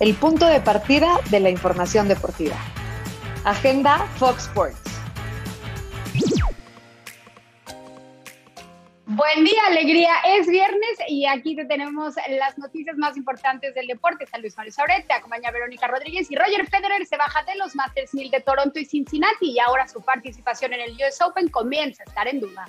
el punto de partida de la información deportiva. Agenda Fox Sports. Buen día, alegría. Es viernes y aquí te tenemos las noticias más importantes del deporte. Está Luis Mario Sauret, te acompaña Verónica Rodríguez y Roger Federer se baja de los Masters 1000 de Toronto y Cincinnati y ahora su participación en el US Open comienza a estar en duda.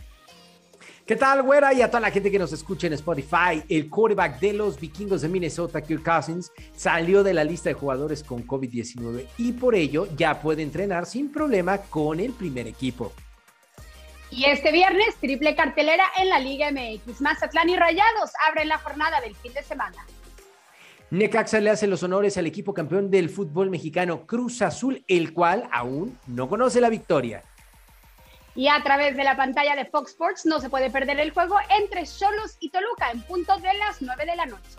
¿Qué tal, güera? Y a toda la gente que nos escucha en Spotify, el quarterback de los vikingos de Minnesota, Kirk Cousins, salió de la lista de jugadores con COVID-19 y por ello ya puede entrenar sin problema con el primer equipo. Y este viernes, triple cartelera en la Liga MX. Mazatlán y Rayados abren la jornada del fin de semana. Necaxa le hace los honores al equipo campeón del fútbol mexicano Cruz Azul, el cual aún no conoce la victoria. Y a través de la pantalla de Fox Sports no se puede perder el juego entre Cholos y Toluca en punto de las 9 de la noche.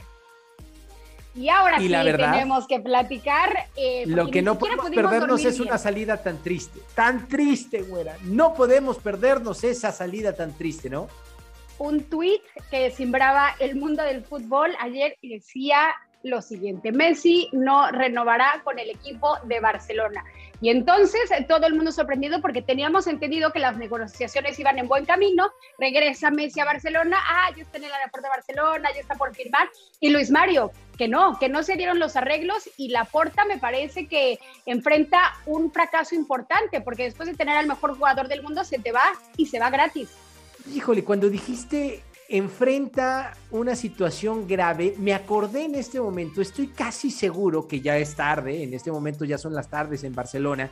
Y ahora sí tenemos que platicar. Eh, lo que no podemos perdernos es una salida tan triste. Tan triste, güera. No podemos perdernos esa salida tan triste, ¿no? Un tuit que simbraba el mundo del fútbol ayer decía lo siguiente: Messi no renovará con el equipo de Barcelona. Y entonces eh, todo el mundo sorprendido porque teníamos entendido que las negociaciones iban en buen camino. Regresa Messi a Barcelona, ah, ya está en el aeropuerto de Barcelona, ya está por firmar. Y Luis Mario, que no, que no se dieron los arreglos y la Porta me parece que enfrenta un fracaso importante porque después de tener al mejor jugador del mundo se te va y se va gratis. Híjole, cuando dijiste enfrenta una situación grave. Me acordé en este momento, estoy casi seguro que ya es tarde, en este momento ya son las tardes en Barcelona.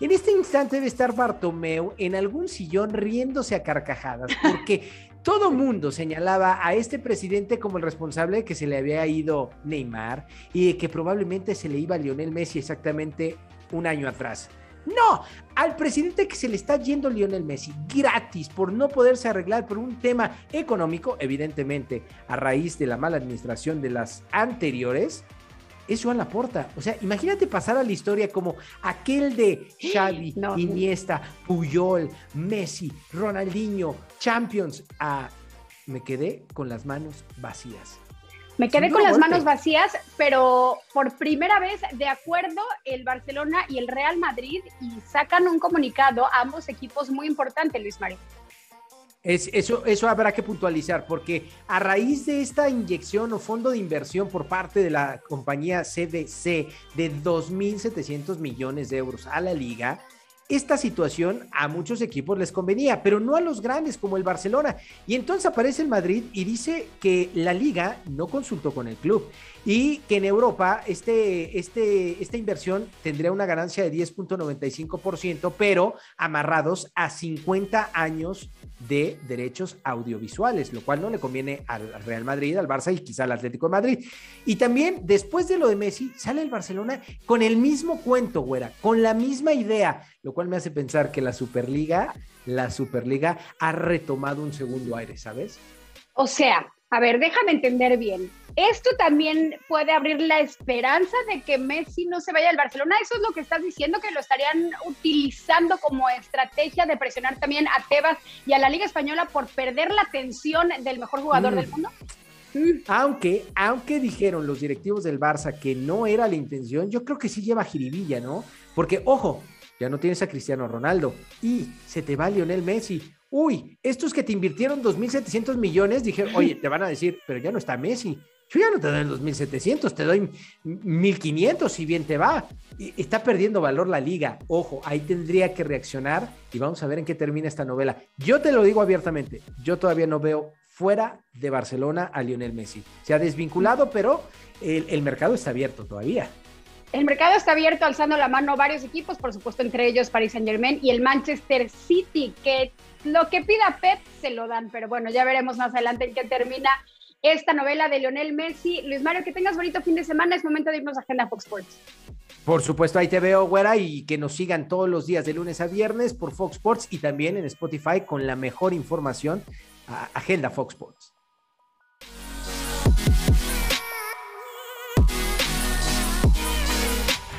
En este instante debe estar Bartomeu en algún sillón riéndose a carcajadas, porque todo mundo señalaba a este presidente como el responsable de que se le había ido Neymar y de que probablemente se le iba a Lionel Messi exactamente un año atrás. No, al presidente que se le está yendo Lionel Messi gratis por no poderse arreglar por un tema económico, evidentemente a raíz de la mala administración de las anteriores, es Joan Laporta. O sea, imagínate pasar a la historia como aquel de Xavi, Iniesta, Puyol, Messi, Ronaldinho, Champions. A... Me quedé con las manos vacías. Me quedé con las manos vacías, pero por primera vez, de acuerdo, el Barcelona y el Real Madrid y sacan un comunicado a ambos equipos muy importante, Luis Mario. Es, eso, eso habrá que puntualizar, porque a raíz de esta inyección o fondo de inversión por parte de la compañía CDC de 2.700 millones de euros a la liga, esta situación a muchos equipos les convenía, pero no a los grandes como el Barcelona. Y entonces aparece el Madrid y dice que la liga no consultó con el club y que en Europa este, este, esta inversión tendría una ganancia de 10.95%, pero amarrados a 50 años de derechos audiovisuales, lo cual no le conviene al Real Madrid, al Barça y quizá al Atlético de Madrid. Y también después de lo de Messi, sale el Barcelona con el mismo cuento, güera, con la misma idea, lo cual me hace pensar que la Superliga, la Superliga ha retomado un segundo aire, ¿sabes? O sea, a ver, déjame entender bien. Esto también puede abrir la esperanza de que Messi no se vaya al Barcelona. Eso es lo que estás diciendo, que lo estarían utilizando como estrategia de presionar también a Tebas y a la Liga Española por perder la atención del mejor jugador mm. del mundo. Mm. Aunque, aunque dijeron los directivos del Barça que no era la intención, yo creo que sí lleva jiribilla, ¿no? Porque, ojo, ya no tienes a Cristiano Ronaldo y se te va Lionel Messi uy, estos que te invirtieron 2.700 millones, dijeron, oye, te van a decir, pero ya no está Messi. Yo ya no te doy 2.700, te doy 1.500 si bien te va. Está perdiendo valor la liga. Ojo, ahí tendría que reaccionar y vamos a ver en qué termina esta novela. Yo te lo digo abiertamente, yo todavía no veo fuera de Barcelona a Lionel Messi. Se ha desvinculado, pero el mercado está abierto todavía. El mercado está abierto, alzando la mano varios equipos, por supuesto, entre ellos Paris Saint Germain y el Manchester City, que lo que pida Pep se lo dan, pero bueno, ya veremos más adelante en qué termina esta novela de Lionel Messi. Luis Mario, que tengas bonito fin de semana, es momento de irnos a Agenda Fox Sports. Por supuesto, ahí te veo, güera, y que nos sigan todos los días de lunes a viernes por Fox Sports y también en Spotify con la mejor información, Agenda Fox Sports.